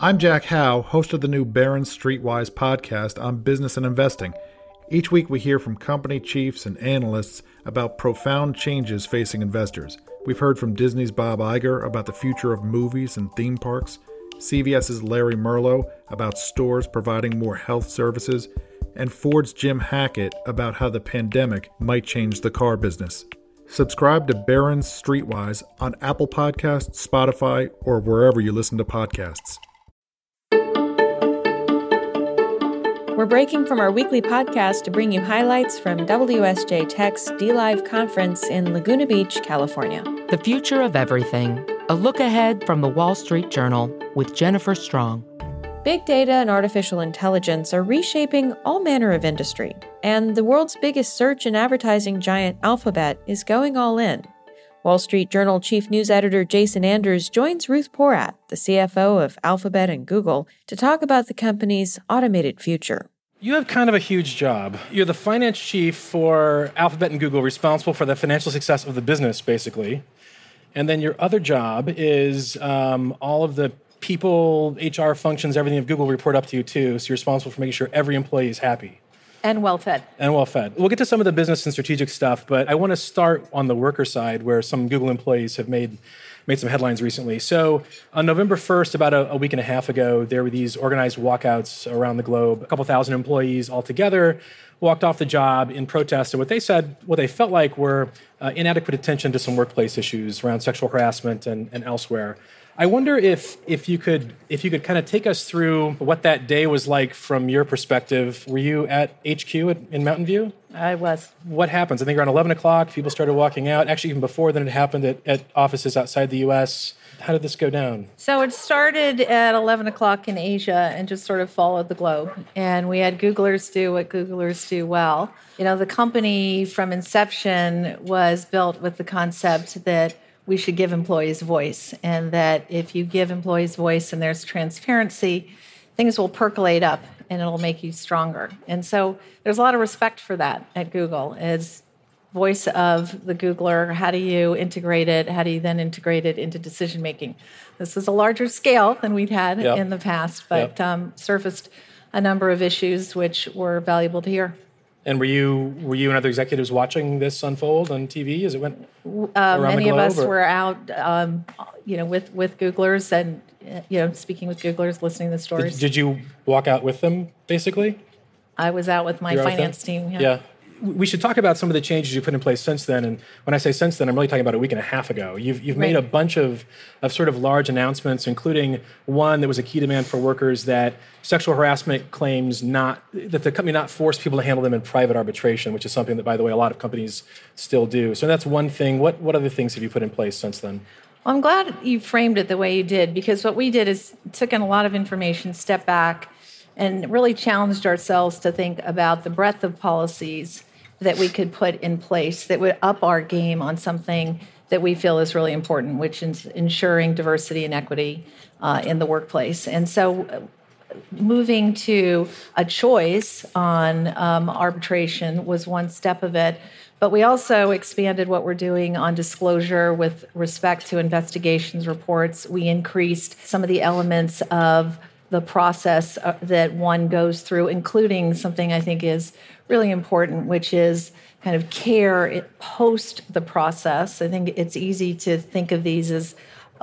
I'm Jack Howe, host of the new Barron's Streetwise podcast on business and investing. Each week, we hear from company chiefs and analysts about profound changes facing investors. We've heard from Disney's Bob Iger about the future of movies and theme parks, CVS's Larry Merlo about stores providing more health services, and Ford's Jim Hackett about how the pandemic might change the car business. Subscribe to Barron's Streetwise on Apple Podcasts, Spotify, or wherever you listen to podcasts. We're breaking from our weekly podcast to bring you highlights from WSJ Tech's DLive conference in Laguna Beach, California. The Future of Everything A Look Ahead from the Wall Street Journal with Jennifer Strong. Big data and artificial intelligence are reshaping all manner of industry, and the world's biggest search and advertising giant, Alphabet, is going all in. Wall Street Journal chief news editor Jason Anders joins Ruth Porat, the CFO of Alphabet and Google, to talk about the company's automated future. You have kind of a huge job. You're the finance chief for Alphabet and Google, responsible for the financial success of the business, basically. And then your other job is um, all of the people, HR functions, everything of Google report up to you too. So you're responsible for making sure every employee is happy. And well fed. And well fed. We'll get to some of the business and strategic stuff, but I want to start on the worker side where some Google employees have made made some headlines recently. So on November 1st, about a, a, week and a half ago, there were these organized walkouts around the globe. A couple thousand employees altogether walked off the job in protest. And what they said, what they felt like were uh, inadequate attention to some workplace issues around sexual harassment and, and elsewhere. I wonder if if you could if you could kind of take us through what that day was like from your perspective. Were you at HQ at, in Mountain View? I was. What happens? I think around 11 o'clock, people started walking out. Actually, even before then, it happened at, at offices outside the U.S. How did this go down? So it started at 11 o'clock in Asia and just sort of followed the globe. And we had Googlers do what Googlers do well. You know, the company from inception was built with the concept that we should give employees voice, and that if you give employees voice and there's transparency, things will percolate up and it'll make you stronger. And so there's a lot of respect for that at Google as voice of the Googler. How do you integrate it? How do you then integrate it into decision making? This was a larger scale than we'd had yep. in the past, but yep. um, surfaced a number of issues which were valuable to hear. And were you were you and other executives watching this unfold on TV as it went? Uh, many of us or? were out, um, you know, with with Googlers and you know speaking with Googlers, listening to the stories. Did, did you walk out with them basically? I was out with my You're finance team. Yeah. yeah we should talk about some of the changes you put in place since then. And when I say since then, I'm really talking about a week and a half ago. You've, you've right. made a bunch of, of sort of large announcements, including one that was a key demand for workers that sexual harassment claims not, that the company not force people to handle them in private arbitration, which is something that, by the way, a lot of companies still do. So that's one thing. What, what other things have you put in place since then? Well, I'm glad you framed it the way you did because what we did is took in a lot of information, step back, and really challenged ourselves to think about the breadth of policies that we could put in place that would up our game on something that we feel is really important, which is ensuring diversity and equity uh, in the workplace. And so, uh, moving to a choice on um, arbitration was one step of it. But we also expanded what we're doing on disclosure with respect to investigations reports. We increased some of the elements of the process uh, that one goes through, including something I think is really important, which is kind of care post the process. I think it's easy to think of these as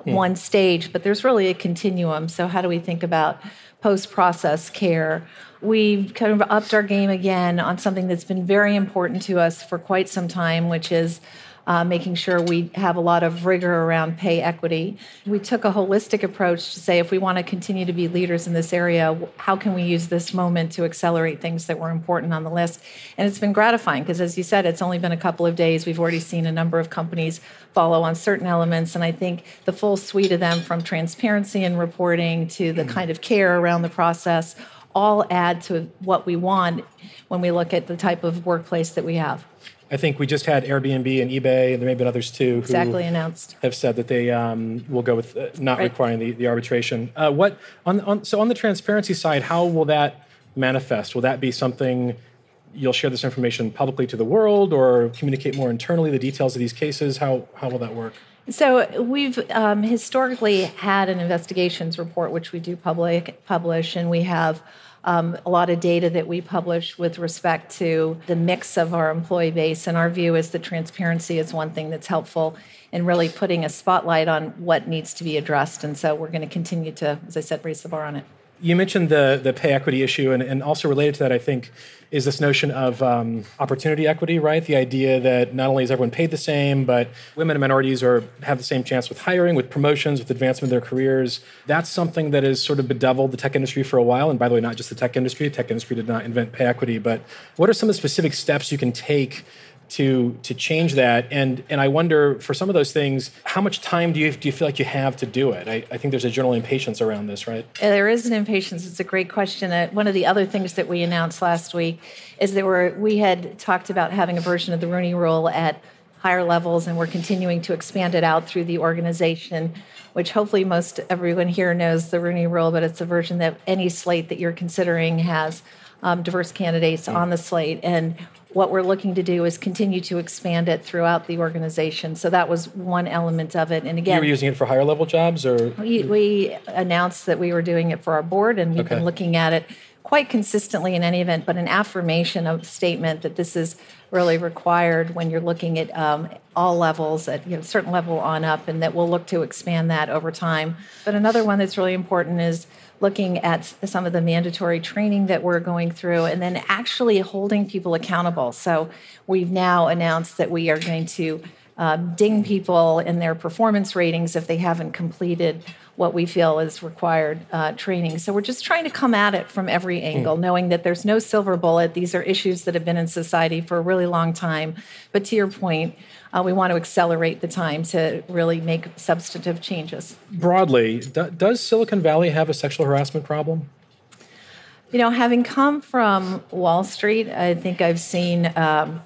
one stage, but there's really a continuum. So, how do we think about post process care? We've kind of upped our game again on something that's been very important to us for quite some time, which is uh, making sure we have a lot of rigor around pay equity. We took a holistic approach to say if we want to continue to be leaders in this area, how can we use this moment to accelerate things that were important on the list? And it's been gratifying because, as you said, it's only been a couple of days. We've already seen a number of companies follow on certain elements. And I think the full suite of them, from transparency and reporting to the kind of care around the process, all add to what we want when we look at the type of workplace that we have. I think we just had Airbnb and eBay, and there may have been others too. Who exactly announced have said that they um, will go with uh, not right. requiring the, the arbitration. Uh, what on, on so on the transparency side, how will that manifest? Will that be something you'll share this information publicly to the world, or communicate more internally the details of these cases? How how will that work? So we've um, historically had an investigations report, which we do public publish, and we have um, a lot of data that we publish with respect to the mix of our employee base. And our view is that transparency is one thing that's helpful in really putting a spotlight on what needs to be addressed. And so we're going to continue to, as I said, raise the bar on it. You mentioned the the pay equity issue, and, and also related to that, I think, is this notion of um, opportunity equity, right? The idea that not only is everyone paid the same, but women and minorities are have the same chance with hiring, with promotions, with advancement of their careers. That's something that has sort of bedeviled the tech industry for a while. And by the way, not just the tech industry. The tech industry did not invent pay equity, but what are some of the specific steps you can take to to change that. And and i wonder for some of those things how much time do you do you feel like you have to do it? I, I think there's a general impatience around this right? There is an impatience. It's a great question. Uh, one of the other things that we announced last week is that we're, we had talked about having a version of the rooney rule at higher levels and we're continuing to expand it out through the organization which hopefully most everyone here knows the rooney rule but it's a version that any slate that you're considering has um, diverse candidates on the slate. And what we're looking to do is continue to expand it throughout the organization. So that was one element of it. And again, you were using it for higher level jobs, or we, we announced that we were doing it for our board, and we've okay. been looking at it quite consistently in any event. But an affirmation of statement that this is really required when you're looking at um, all levels, at you know, certain level on up, and that we'll look to expand that over time. But another one that's really important is looking at some of the mandatory training that we're going through and then actually holding people accountable. So we've now announced that we are going to um, ding people in their performance ratings if they haven't completed what we feel is required uh, training. So we're just trying to come at it from every angle, mm. knowing that there's no silver bullet. These are issues that have been in society for a really long time. But to your point, uh, we want to accelerate the time to really make substantive changes. Broadly, do, does Silicon Valley have a sexual harassment problem? You know, having come from Wall Street, I think I've seen. Um,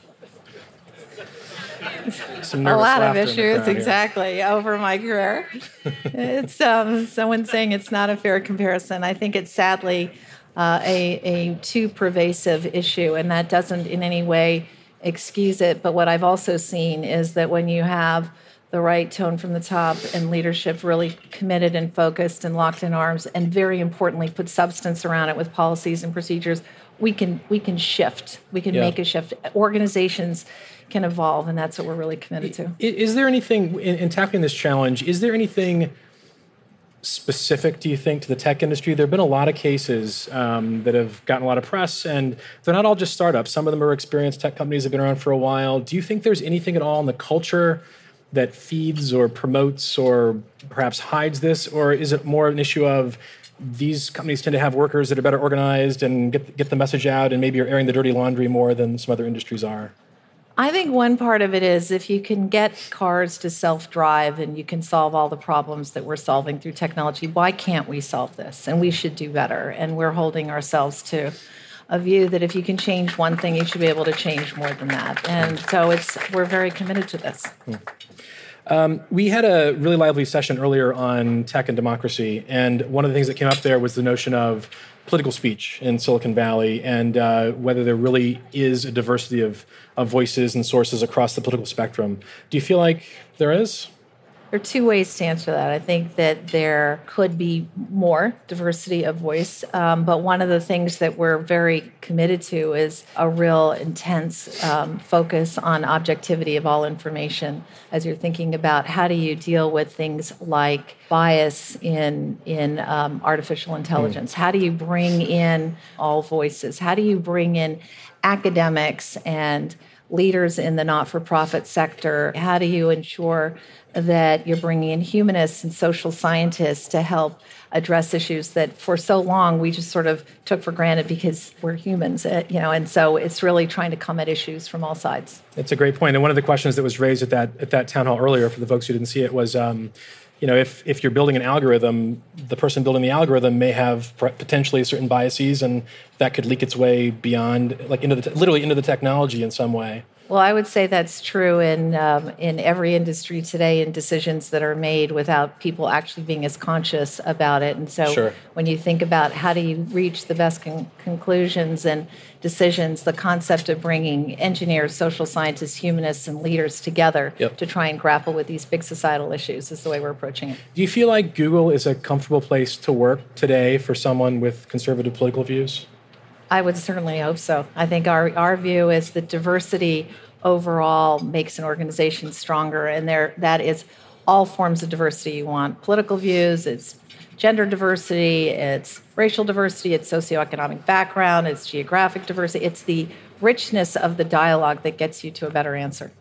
a lot of issues exactly over my career. it's um, someone saying it's not a fair comparison. I think it's sadly uh, a, a too pervasive issue, and that doesn't in any way excuse it. But what I've also seen is that when you have the right tone from the top and leadership really committed and focused and locked in arms, and very importantly, put substance around it with policies and procedures, we can we can shift. We can yeah. make a shift. Organizations can evolve, and that's what we're really committed to. Is there anything in, in tackling this challenge? Is there anything specific, do you think, to the tech industry? There have been a lot of cases um, that have gotten a lot of press, and they're not all just startups. Some of them are experienced tech companies have been around for a while. Do you think there's anything at all in the culture that feeds or promotes or perhaps hides this, or is it more an issue of these companies tend to have workers that are better organized and get get the message out, and maybe are airing the dirty laundry more than some other industries are? I think one part of it is if you can get cars to self drive and you can solve all the problems that we're solving through technology, why can't we solve this? And we should do better. And we're holding ourselves to a view that if you can change one thing, you should be able to change more than that. And so it's we're very committed to this. Hmm. Um, we had a really lively session earlier on tech and democracy, and one of the things that came up there was the notion of political speech in Silicon Valley and uh, whether there really is a diversity of, of voices and sources across the political spectrum. Do you feel like there is? There are two ways to answer that. I think that there could be more diversity of voice, um, but one of the things that we're very committed to is a real intense um, focus on objectivity of all information. As you're thinking about how do you deal with things like bias in in um, artificial intelligence, mm. how do you bring in all voices? How do you bring in academics and leaders in the not for profit sector? How do you ensure that you're bringing in humanists and social scientists to help address issues that for so long we just sort of took for granted because we're humans, uh, you know, and so it's really trying to come at issues from all sides. It's a great point. And one of the questions that was raised at that at that town hall earlier for the folks who didn't see it was, um, you know, if if you're building an algorithm, the person building the algorithm may have potentially certain biases, and that could leak its way beyond, like into the literally into the technology in some way. Well, I would say that's true in um, in every industry today, in decisions that are made without people actually being as conscious about it. And so, sure. when you think about how do you reach the best con- conclusions and decisions, the concept of bringing engineers, social scientists, humanists, and leaders together yep. to try and grapple with these big societal issues is the way we're approaching it. Do you feel like Google is a comfortable place to work today for someone with conservative political views? I would certainly hope so. I think our, our view is that diversity overall makes an organization stronger, and there that is all forms of diversity you want political views, it's gender diversity, it's racial diversity, it's socioeconomic background, it's geographic diversity, it's the richness of the dialogue that gets you to a better answer.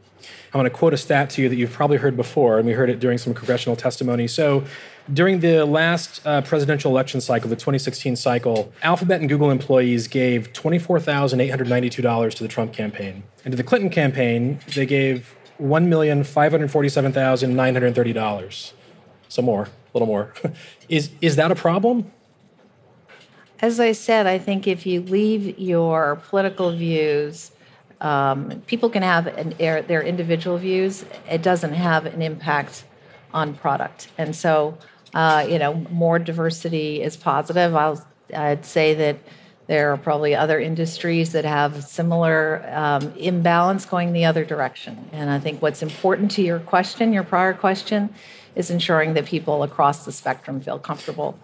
I'm going to quote a stat to you that you've probably heard before, and we heard it during some congressional testimony. So, during the last uh, presidential election cycle, the 2016 cycle, Alphabet and Google employees gave $24,892 to the Trump campaign. And to the Clinton campaign, they gave $1,547,930. Some more, a little more. is, is that a problem? As I said, I think if you leave your political views, um, people can have an, their individual views. It doesn't have an impact on product. And so uh, you know, more diversity is positive. I'll, I'd say that there are probably other industries that have similar um, imbalance going the other direction. And I think what's important to your question, your prior question, is ensuring that people across the spectrum feel comfortable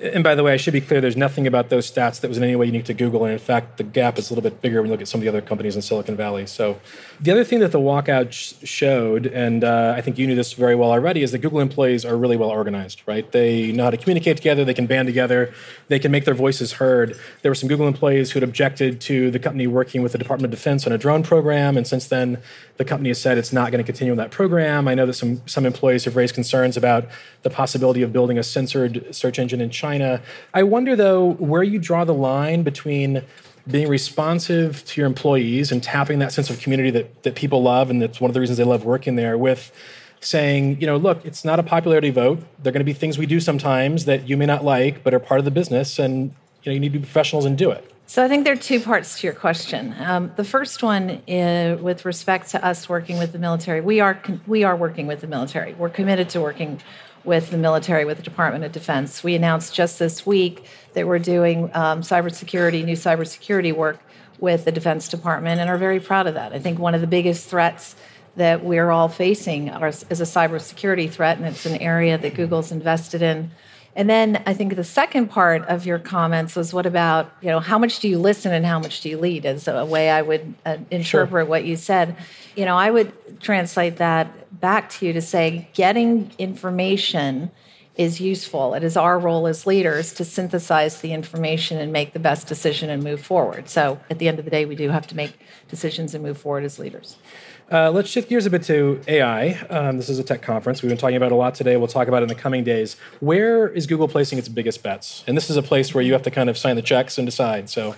and by the way, I should be clear there's nothing about those stats that was in any way unique to Google. And in fact, the gap is a little bit bigger when you look at some of the other companies in Silicon Valley. So, the other thing that the walkout sh- showed, and uh, I think you knew this very well already, is that Google employees are really well organized, right? They know how to communicate together, they can band together, they can make their voices heard. There were some Google employees who had objected to the company working with the Department of Defense on a drone program. And since then, the company has said it's not going to continue on that program. I know that some, some employees have raised concerns about the possibility of building a censored search engine in China. I wonder, though, where you draw the line between being responsive to your employees and tapping that sense of community that, that people love, and that's one of the reasons they love working there, with saying, you know, look, it's not a popularity vote. There are going to be things we do sometimes that you may not like, but are part of the business, and you know, you need to be professionals and do it. So I think there are two parts to your question. Um, the first one, is, with respect to us working with the military, we are we are working with the military. We're committed to working with the military, with the Department of Defense. We announced just this week that we're doing um, cybersecurity, new cybersecurity work with the Defense Department, and are very proud of that. I think one of the biggest threats that we're all facing is a cybersecurity threat, and it's an area that Google's invested in and then I think the second part of your comments was what about, you know, how much do you listen and how much do you lead as a way I would uh, interpret sure. what you said. You know, I would translate that back to you to say getting information is useful. It is our role as leaders to synthesize the information and make the best decision and move forward. So at the end of the day, we do have to make decisions and move forward as leaders. Uh, let's shift gears a bit to AI. Um, this is a tech conference. We've been talking about a lot today. We'll talk about it in the coming days. Where is Google placing its biggest bets? And this is a place where you have to kind of sign the checks and decide. So,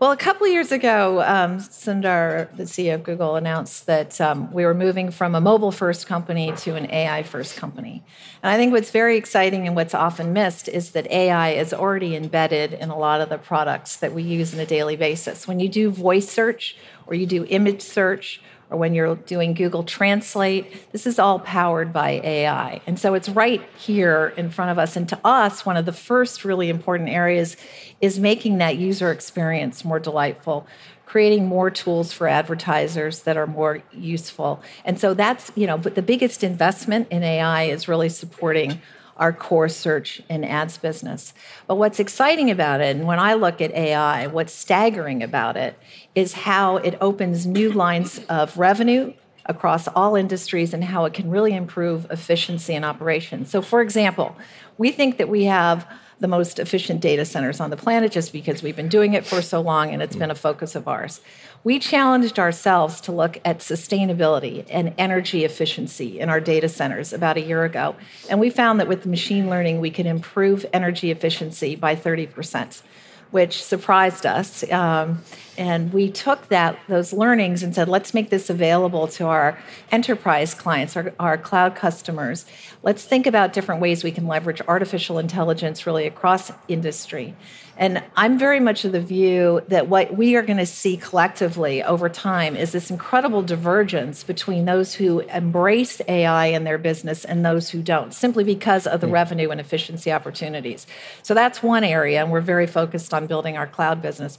well, a couple years ago, um, Sundar, the CEO of Google, announced that um, we were moving from a mobile first company to an AI first company. And I think what's very exciting and what's often missed is that AI is already embedded in a lot of the products that we use on a daily basis. When you do voice search or you do image search, or when you're doing Google Translate. This is all powered by AI. And so it's right here in front of us. And to us, one of the first really important areas is making that user experience more delightful creating more tools for advertisers that are more useful. And so that's, you know, but the biggest investment in AI is really supporting our core search and ads business. But what's exciting about it, and when I look at AI, what's staggering about it is how it opens new lines of revenue across all industries and how it can really improve efficiency and operations. So, for example, we think that we have the most efficient data centers on the planet just because we've been doing it for so long and it's been a focus of ours. We challenged ourselves to look at sustainability and energy efficiency in our data centers about a year ago. And we found that with machine learning, we can improve energy efficiency by 30%. Which surprised us. Um, and we took that those learnings and said, let's make this available to our enterprise clients, our, our cloud customers. Let's think about different ways we can leverage artificial intelligence really across industry. And I'm very much of the view that what we are going to see collectively over time is this incredible divergence between those who embrace AI in their business and those who don't, simply because of the mm. revenue and efficiency opportunities. So that's one area, and we're very focused on building our cloud business.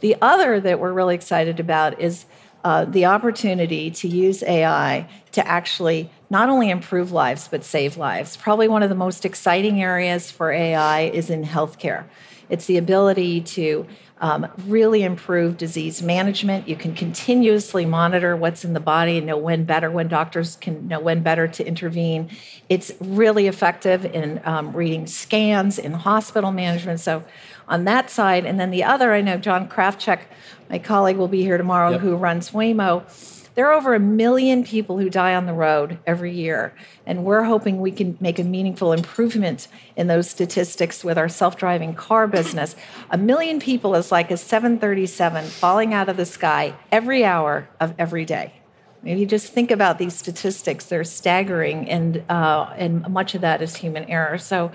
The other that we're really excited about is uh, the opportunity to use AI to actually not only improve lives, but save lives. Probably one of the most exciting areas for AI is in healthcare. It's the ability to um, really improve disease management. You can continuously monitor what's in the body and know when better, when doctors can know when better to intervene. It's really effective in um, reading scans in hospital management. So, on that side, and then the other, I know John Krafcik, my colleague, will be here tomorrow, yep. who runs Waymo there are over a million people who die on the road every year, and we're hoping we can make a meaningful improvement in those statistics with our self driving car business. A million people is like a 737 falling out of the sky every hour of every day. Maybe just think about these statistics; they're staggering, and uh, and much of that is human error. So,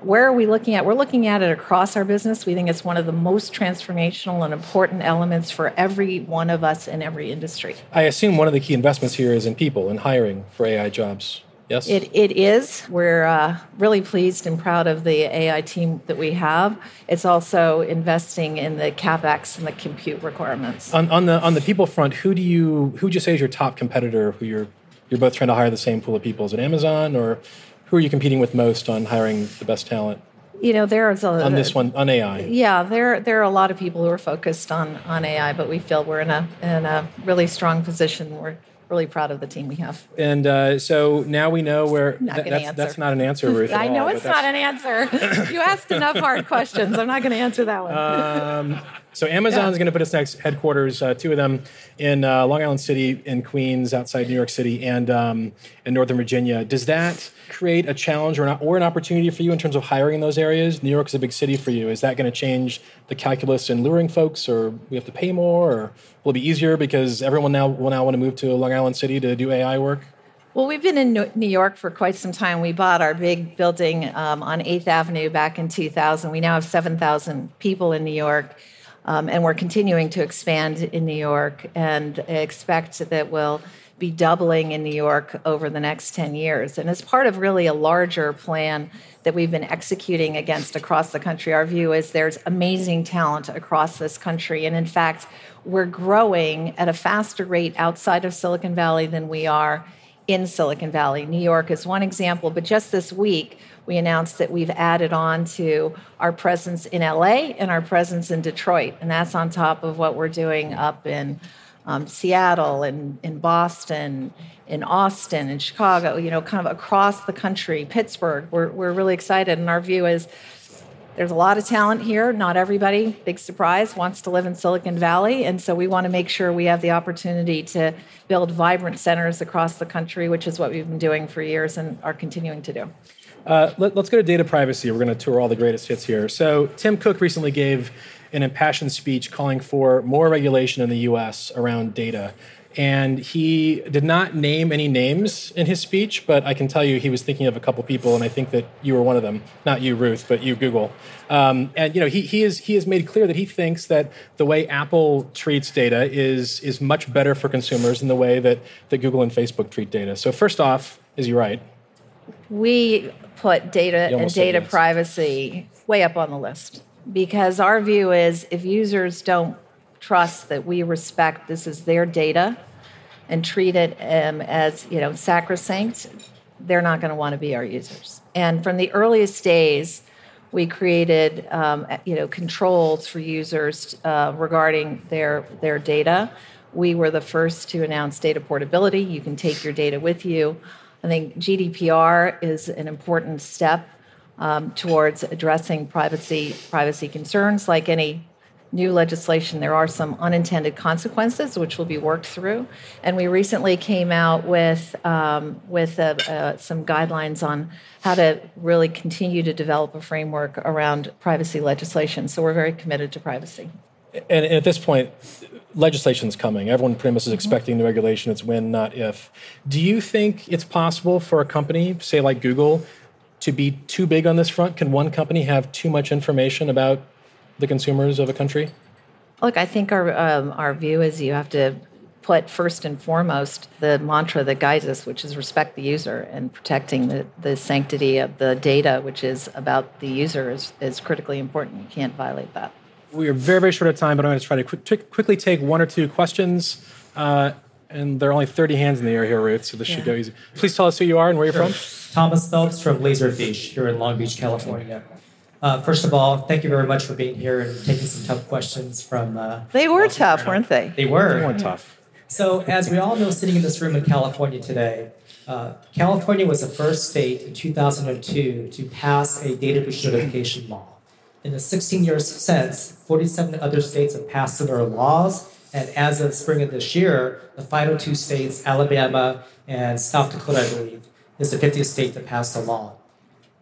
where are we looking at? We're looking at it across our business. We think it's one of the most transformational and important elements for every one of us in every industry. I assume one of the key investments here is in people and hiring for AI jobs. Yes? It, it is. We're uh, really pleased and proud of the AI team that we have. It's also investing in the capex and the compute requirements. On, on the on the people front, who do you who would you say is your top competitor? Who you're you're both trying to hire the same pool of people? Is it Amazon or who are you competing with most on hiring the best talent? You know, there's a on this one on AI. Yeah, there there are a lot of people who are focused on on AI, but we feel we're in a in a really strong position. We're really proud of the team we have. And uh, so now we know where not th- that's, answer. that's not an answer, Ruth. I know all, it's not an answer. you asked enough hard questions. I'm not going to answer that one. Um, so Amazon's yeah. going to put its next headquarters, uh, two of them, in uh, Long Island City, in Queens, outside New York City, and um, in Northern Virginia. Does that create a challenge or an, or an opportunity for you in terms of hiring in those areas? New York is a big city for you. Is that going to change the calculus in luring folks, or we have to pay more, or will it be easier because everyone now will now want to move to Long Island City to do AI work? Well, we've been in New York for quite some time. We bought our big building um, on 8th Avenue back in 2000. We now have 7,000 people in New York. Um, and we're continuing to expand in New York and expect that we'll be doubling in New York over the next 10 years. And as part of really a larger plan that we've been executing against across the country, our view is there's amazing talent across this country. And in fact, we're growing at a faster rate outside of Silicon Valley than we are in Silicon Valley. New York is one example, but just this week, we announced that we've added on to our presence in LA and our presence in Detroit. And that's on top of what we're doing up in um, Seattle and in Boston, in Austin, in Chicago, you know, kind of across the country, Pittsburgh. We're, we're really excited. And our view is there's a lot of talent here. Not everybody, big surprise, wants to live in Silicon Valley. And so we want to make sure we have the opportunity to build vibrant centers across the country, which is what we've been doing for years and are continuing to do. Uh, let, us go to data privacy. We're going to tour all the greatest hits here. So, Tim Cook recently gave an impassioned speech calling for more regulation in the US around data. And he did not name any names in his speech, but I can tell you he was thinking of a couple people, and I think that you were one of them. Not you, Ruth, but you, Google. Um, and you know, he, he, is, he has made clear that he thinks that the way Apple treats data is, is much better for consumers than the way that, that Google and Facebook treat data. So first off, is he right? We put data and data yes. privacy way up on the list because our view is if users don't trust that we respect this is their data and treat it um, as you know sacrosanct, they're not going to want to be our users. And from the earliest days, we created um, you know controls for users uh, regarding their their data. We were the first to announce data portability. You can take your data with you. I think GDPR is an important step um, towards addressing privacy privacy concerns. Like any new legislation, there are some unintended consequences which will be worked through. And we recently came out with um, with uh, uh, some guidelines on how to really continue to develop a framework around privacy legislation. So we're very committed to privacy. And at this point, legislation is coming. Everyone pretty much is expecting the regulation. It's when, not if. Do you think it's possible for a company, say like Google, to be too big on this front? Can one company have too much information about the consumers of a country? Look, I think our um, our view is you have to put first and foremost the mantra that guides us, which is respect the user and protecting the, the sanctity of the data, which is about the user, is, is critically important. You can't violate that. We are very, very short of time, but I'm going to try to quick, quickly take one or two questions. Uh, and there are only 30 hands in the air here, Ruth, so this yeah. should go easy. Please tell us who you are and where you're from. Thomas Phelps from Laserfiche here in Long Beach, California. Uh, first of all, thank you very much for being here and taking some tough questions from. Uh, they were tough, weren't they? They were. They were tough. So, as we all know, sitting in this room in California today, uh, California was the first state in 2002 to pass a data breach notification law. In the 16 years since, 47 other states have passed similar laws, and as of spring of this year, the final two states, Alabama and South Dakota, I believe, is the 50th state to pass the law.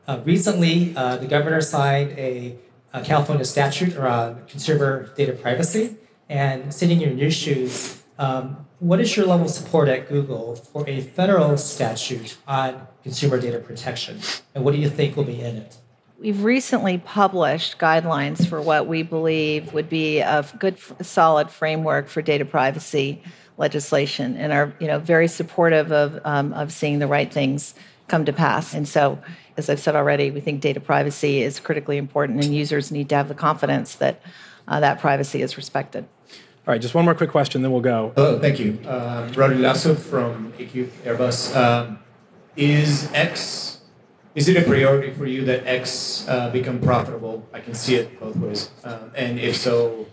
Uh, recently, uh, the governor signed a, a, California statute around consumer data privacy. And sitting in your shoes, um, what is your level of support at Google for a federal statute on consumer data protection? And what do you think will be in it? We've recently published guidelines for what we believe would be a good, solid framework for data privacy legislation, and are you know very supportive of um, of seeing the right things come to pass. And so, as I've said already, we think data privacy is critically important, and users need to have the confidence that uh, that privacy is respected. All right, just one more quick question, then we'll go. Oh, thank you. Rodin Lyasoff from AQ Airbus. Um, is X, is it a priority for you that X uh, become profitable? I can see it both ways. Um, and if so,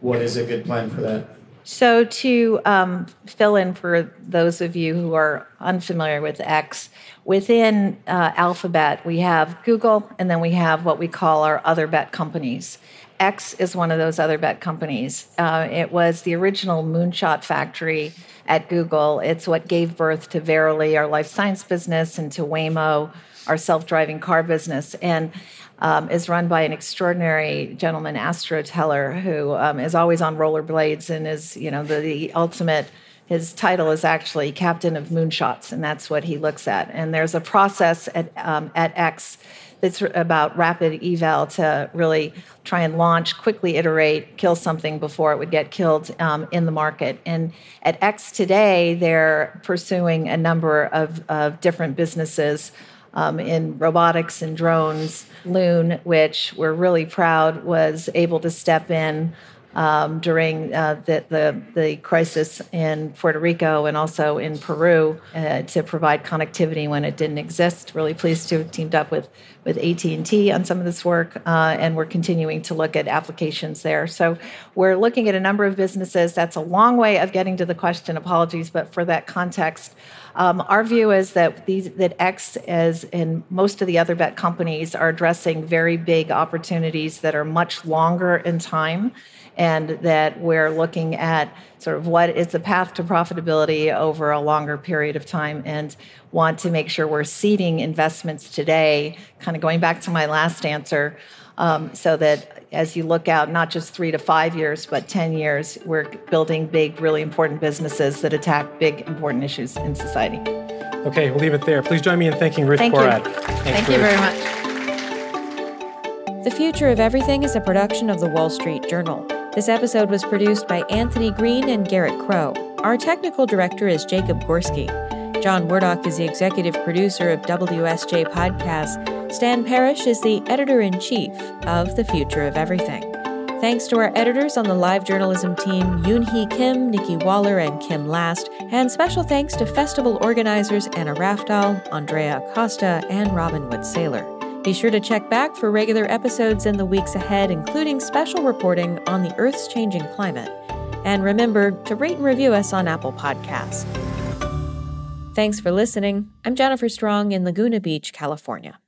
what is a good plan for that? So, to um, fill in for those of you who are unfamiliar with X, within uh, Alphabet, we have Google, and then we have what we call our other bet companies. X is one of those other bet companies. Uh, it was the original moonshot factory at Google. It's what gave birth to Verily, our life science business, and to Waymo, our self driving car business. And um, is run by an extraordinary gentleman, Astro Teller, who um, is always on rollerblades and is, you know, the, the ultimate. His title is actually Captain of Moonshots, and that's what he looks at. And there's a process at um, at X that's about rapid eval to really try and launch, quickly iterate, kill something before it would get killed um, in the market. And at X today, they're pursuing a number of, of different businesses um, in robotics and drones. Loon, which we're really proud, was able to step in um, during uh, the, the, the, crisis in Puerto Rico and also in Peru uh, to provide connectivity when it didn't exist. Really pleased to have teamed up with, with AT&T on some of this work, uh, and we're continuing to look at applications there. So we're looking at a number of businesses. That's a long way of getting to the question. Apologies, but for that context, um, our view is that these, that X, as in most of the other bet companies, are addressing very big opportunities that are much longer in time, and that we're looking at sort of what is the path to profitability over a longer period of time, and want to make sure we're seeding investments today. Kind of going back to my last answer. Um, so that as you look out not just three to five years, but 10 years, we're building big, really important businesses that attack big, important issues in society. Okay, we'll leave it there. Please join me in thanking Ruth Thank Porat. You. Thank you very much. The Future of Everything is a production of the Wall Street Journal. This episode was produced by Anthony Green and Garrett Crow. Our technical director is Jacob Gorski. John Wardock is the executive producer of WSJ Podcasts Stan Parrish is the editor in chief of The Future of Everything. Thanks to our editors on the live journalism team, Yoon Hee Kim, Nikki Waller, and Kim Last, and special thanks to festival organizers Anna Raftal, Andrea Acosta, and Robin Wood Saylor. Be sure to check back for regular episodes in the weeks ahead, including special reporting on the Earth's changing climate. And remember to rate and review us on Apple Podcasts. Thanks for listening. I'm Jennifer Strong in Laguna Beach, California.